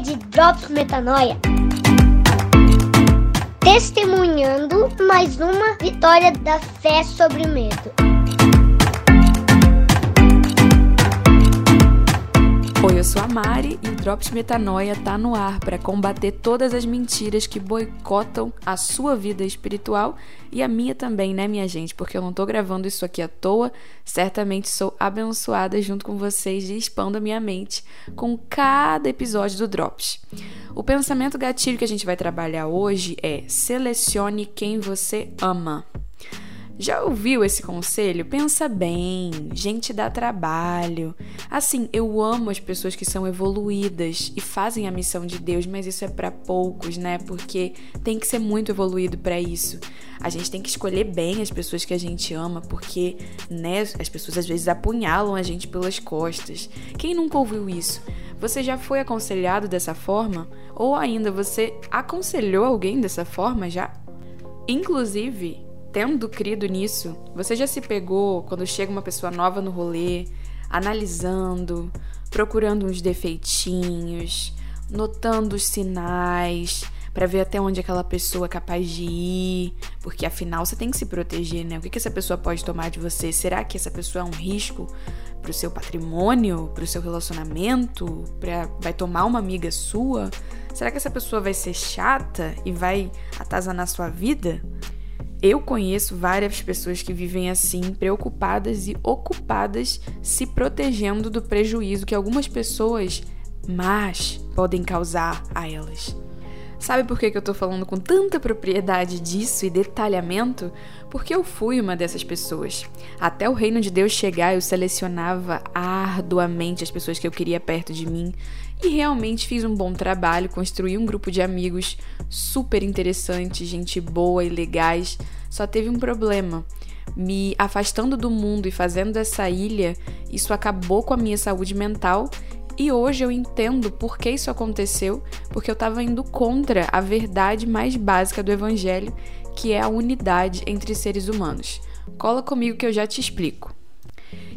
de Drops Metanoia. Testemunhando mais uma vitória da fé sobre o medo. Mari e o Drops Metanoia tá no ar para combater todas as mentiras que boicotam a sua vida espiritual e a minha também, né, minha gente? Porque eu não tô gravando isso aqui à toa, certamente sou abençoada junto com vocês e expando a minha mente com cada episódio do Drops. O pensamento gatilho que a gente vai trabalhar hoje é selecione quem você ama. Já ouviu esse conselho? Pensa bem, gente dá trabalho. Assim, eu amo as pessoas que são evoluídas e fazem a missão de Deus, mas isso é para poucos, né? Porque tem que ser muito evoluído para isso. A gente tem que escolher bem as pessoas que a gente ama, porque, né, as pessoas às vezes apunhalam a gente pelas costas. Quem nunca ouviu isso? Você já foi aconselhado dessa forma? Ou ainda você aconselhou alguém dessa forma já? Inclusive, tendo crido nisso, você já se pegou quando chega uma pessoa nova no rolê, analisando, procurando uns defeitinhos, notando os sinais para ver até onde aquela pessoa é capaz de ir, porque afinal você tem que se proteger, né? O que, que essa pessoa pode tomar de você? Será que essa pessoa é um risco para o seu patrimônio, para o seu relacionamento, pra, vai tomar uma amiga sua? Será que essa pessoa vai ser chata e vai atazanar sua vida? Eu conheço várias pessoas que vivem assim, preocupadas e ocupadas, se protegendo do prejuízo que algumas pessoas más podem causar a elas. Sabe por que, eu tô falando com tanta propriedade disso e detalhamento? Porque eu fui uma dessas pessoas. Até o reino de Deus chegar, eu selecionava arduamente as pessoas que eu queria perto de mim e realmente fiz um bom trabalho, construí um grupo de amigos super interessantes, gente boa e legais. Só teve um problema. Me afastando do mundo e fazendo dessa ilha, isso acabou com a minha saúde mental e hoje eu entendo por que isso aconteceu, porque eu estava indo contra a verdade mais básica do Evangelho, que é a unidade entre seres humanos. Cola comigo que eu já te explico.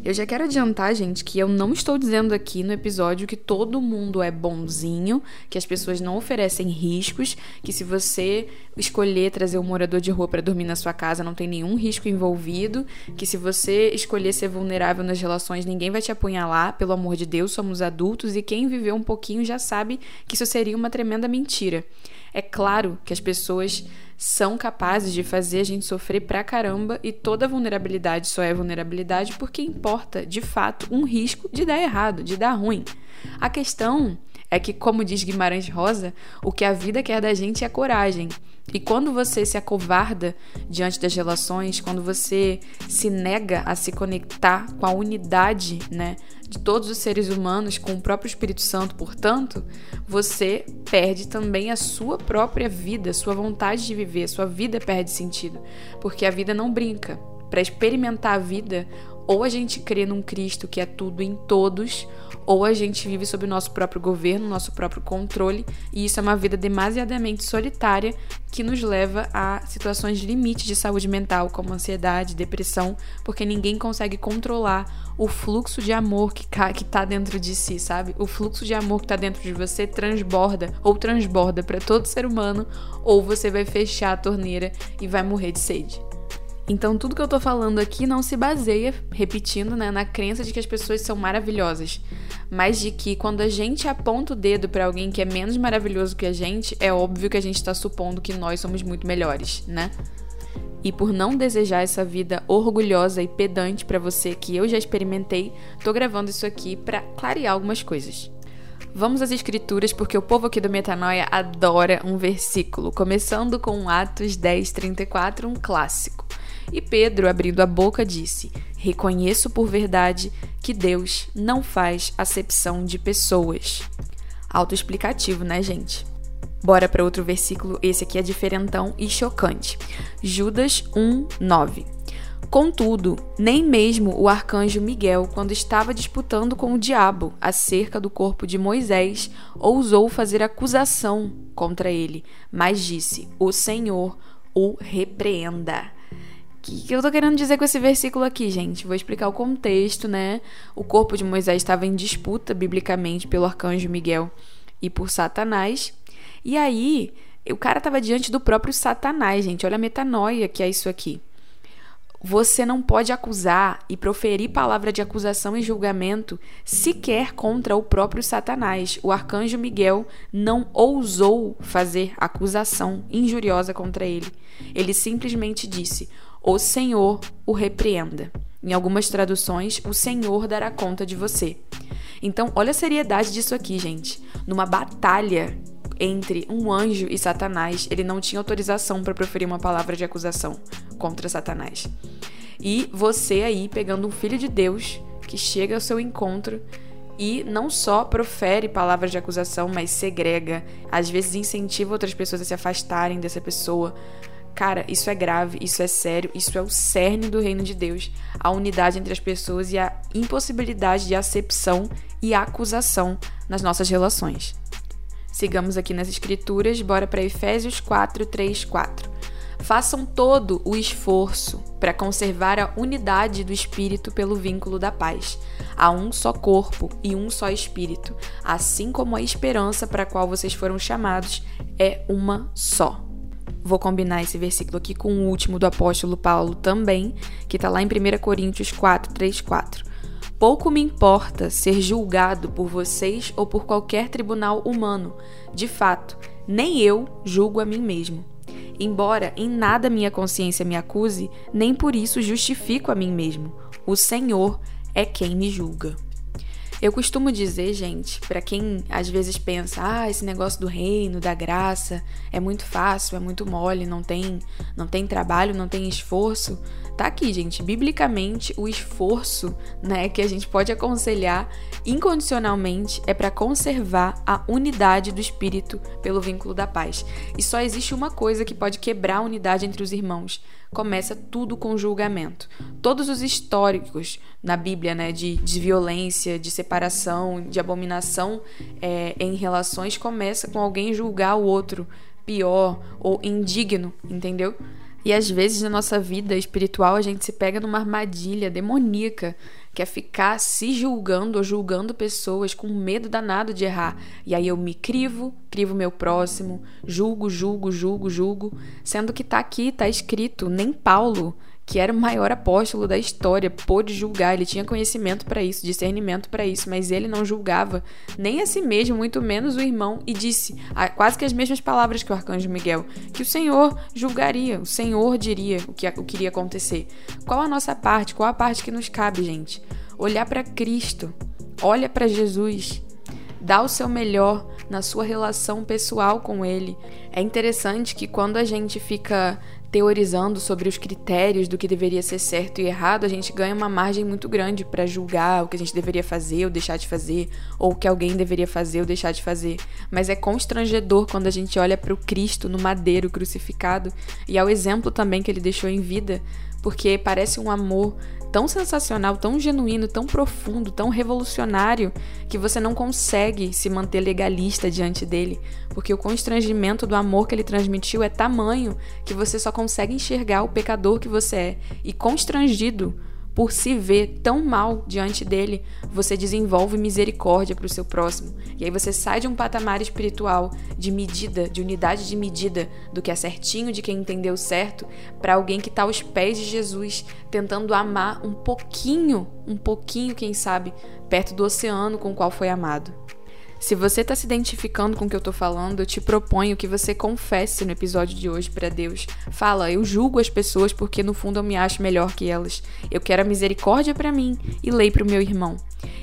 Eu já quero adiantar, gente, que eu não estou dizendo aqui no episódio que todo mundo é bonzinho, que as pessoas não oferecem riscos, que se você escolher trazer um morador de rua para dormir na sua casa não tem nenhum risco envolvido, que se você escolher ser vulnerável nas relações ninguém vai te apunhalar, pelo amor de Deus, somos adultos e quem viveu um pouquinho já sabe que isso seria uma tremenda mentira. É claro que as pessoas são capazes de fazer a gente sofrer pra caramba e toda vulnerabilidade só é vulnerabilidade porque importa, de fato, um risco de dar errado, de dar ruim. A questão é que, como diz Guimarães Rosa, o que a vida quer da gente é coragem. E quando você se acovarda diante das relações, quando você se nega a se conectar com a unidade, né, de todos os seres humanos, com o próprio Espírito Santo, portanto, você perde também a sua própria vida, sua vontade de viver, sua vida perde sentido, porque a vida não brinca. Para experimentar a vida, ou a gente crê num Cristo que é tudo em todos, ou a gente vive sob o nosso próprio governo, nosso próprio controle, e isso é uma vida demasiadamente solitária que nos leva a situações de limite de saúde mental, como ansiedade, depressão, porque ninguém consegue controlar o fluxo de amor que, que tá dentro de si, sabe? O fluxo de amor que tá dentro de você transborda ou transborda para todo ser humano, ou você vai fechar a torneira e vai morrer de sede. Então, tudo que eu tô falando aqui não se baseia, repetindo, né, na crença de que as pessoas são maravilhosas, mas de que quando a gente aponta o dedo para alguém que é menos maravilhoso que a gente, é óbvio que a gente tá supondo que nós somos muito melhores, né? E por não desejar essa vida orgulhosa e pedante para você que eu já experimentei, tô gravando isso aqui para clarear algumas coisas. Vamos às escrituras, porque o povo aqui do Metanoia adora um versículo, começando com Atos 10, 34, um clássico. E Pedro, abrindo a boca, disse: Reconheço por verdade que Deus não faz acepção de pessoas. Autoexplicativo, né, gente? Bora para outro versículo, esse aqui é diferentão e chocante. Judas 1, 9. Contudo, nem mesmo o arcanjo Miguel, quando estava disputando com o diabo acerca do corpo de Moisés, ousou fazer acusação contra ele, mas disse: O Senhor o repreenda. Que, que eu tô querendo dizer com esse versículo aqui, gente? Vou explicar o contexto, né? O corpo de Moisés estava em disputa biblicamente pelo arcanjo Miguel. e por Satanás. E aí, o cara estava diante do próprio Satanás, gente. Olha a metanoia que é isso aqui. Você não pode acusar e proferir palavra de acusação e julgamento sequer contra o próprio Satanás. O arcanjo Miguel não ousou fazer acusação injuriosa contra ele. Ele simplesmente disse: O Senhor o repreenda. Em algumas traduções, o Senhor dará conta de você. Então, olha a seriedade disso aqui, gente. Numa batalha entre um anjo e Satanás, ele não tinha autorização para proferir uma palavra de acusação contra Satanás. E você aí pegando um filho de Deus que chega ao seu encontro e não só profere palavras de acusação, mas segrega, às vezes incentiva outras pessoas a se afastarem dessa pessoa. Cara, isso é grave, isso é sério, isso é o cerne do reino de Deus, a unidade entre as pessoas e a impossibilidade de acepção e acusação nas nossas relações. Sigamos aqui nas Escrituras, bora para Efésios 4, 3, 4. Façam todo o esforço para conservar a unidade do Espírito pelo vínculo da paz. Há um só corpo e um só Espírito, assim como a esperança para a qual vocês foram chamados é uma só. Vou combinar esse versículo aqui com o último do apóstolo Paulo também, que está lá em 1 Coríntios 4, 3, 4. Pouco me importa ser julgado por vocês ou por qualquer tribunal humano. De fato, nem eu julgo a mim mesmo. Embora em nada minha consciência me acuse, nem por isso justifico a mim mesmo. O Senhor é quem me julga. Eu costumo dizer, gente, para quem às vezes pensa, ah, esse negócio do reino, da graça, é muito fácil, é muito mole, não tem, não tem trabalho, não tem esforço. Tá aqui, gente. Biblicamente, o esforço, né, que a gente pode aconselhar incondicionalmente é para conservar a unidade do espírito pelo vínculo da paz. E só existe uma coisa que pode quebrar a unidade entre os irmãos. Começa tudo com julgamento. Todos os históricos na Bíblia, né, de, de violência, de separação, de abominação é, em relações, começa com alguém julgar o outro pior ou indigno, entendeu? E às vezes na nossa vida espiritual a gente se pega numa armadilha demoníaca, que é ficar se julgando ou julgando pessoas com medo danado de errar. E aí eu me crivo, crivo meu próximo, julgo, julgo, julgo, julgo, sendo que tá aqui, tá escrito, nem Paulo que era o maior apóstolo da história, pôde julgar, ele tinha conhecimento para isso, discernimento para isso, mas ele não julgava nem a si mesmo, muito menos o irmão, e disse quase que as mesmas palavras que o arcanjo Miguel, que o Senhor julgaria, o Senhor diria o que, o que iria acontecer. Qual a nossa parte? Qual a parte que nos cabe, gente? Olhar para Cristo, olha para Jesus, dá o seu melhor na sua relação pessoal com Ele. É interessante que quando a gente fica teorizando sobre os critérios do que deveria ser certo e errado, a gente ganha uma margem muito grande para julgar o que a gente deveria fazer ou deixar de fazer, ou o que alguém deveria fazer ou deixar de fazer. Mas é constrangedor quando a gente olha para o Cristo no madeiro crucificado e ao exemplo também que ele deixou em vida, porque parece um amor tão sensacional, tão genuíno, tão profundo, tão revolucionário, que você não consegue se manter legalista diante dele, porque o constrangimento do amor que ele transmitiu é tamanho que você só consegue enxergar o pecador que você é. E constrangido por se ver tão mal diante dele, você desenvolve misericórdia para o seu próximo. E aí você sai de um patamar espiritual de medida, de unidade de medida, do que é certinho, de quem entendeu certo, para alguém que está aos pés de Jesus, tentando amar um pouquinho, um pouquinho, quem sabe, perto do oceano com o qual foi amado. Se você está se identificando com o que eu estou falando, eu te proponho que você confesse no episódio de hoje para Deus. Fala, eu julgo as pessoas porque no fundo eu me acho melhor que elas. Eu quero a misericórdia para mim e lei para o meu irmão.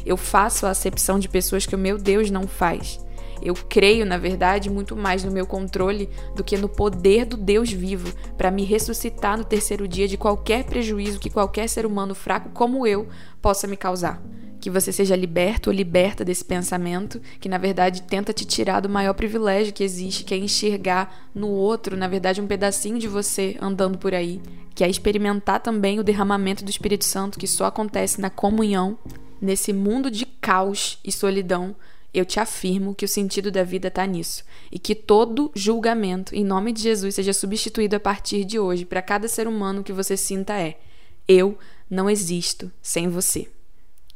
Eu faço a acepção de pessoas que o meu Deus não faz. Eu creio, na verdade, muito mais no meu controle do que no poder do Deus vivo para me ressuscitar no terceiro dia de qualquer prejuízo que qualquer ser humano fraco como eu possa me causar que você seja liberto ou liberta desse pensamento que na verdade tenta te tirar do maior privilégio que existe, que é enxergar no outro, na verdade, um pedacinho de você andando por aí, que é experimentar também o derramamento do Espírito Santo que só acontece na comunhão, nesse mundo de caos e solidão. Eu te afirmo que o sentido da vida está nisso e que todo julgamento, em nome de Jesus, seja substituído a partir de hoje para cada ser humano que você sinta é: eu não existo sem você.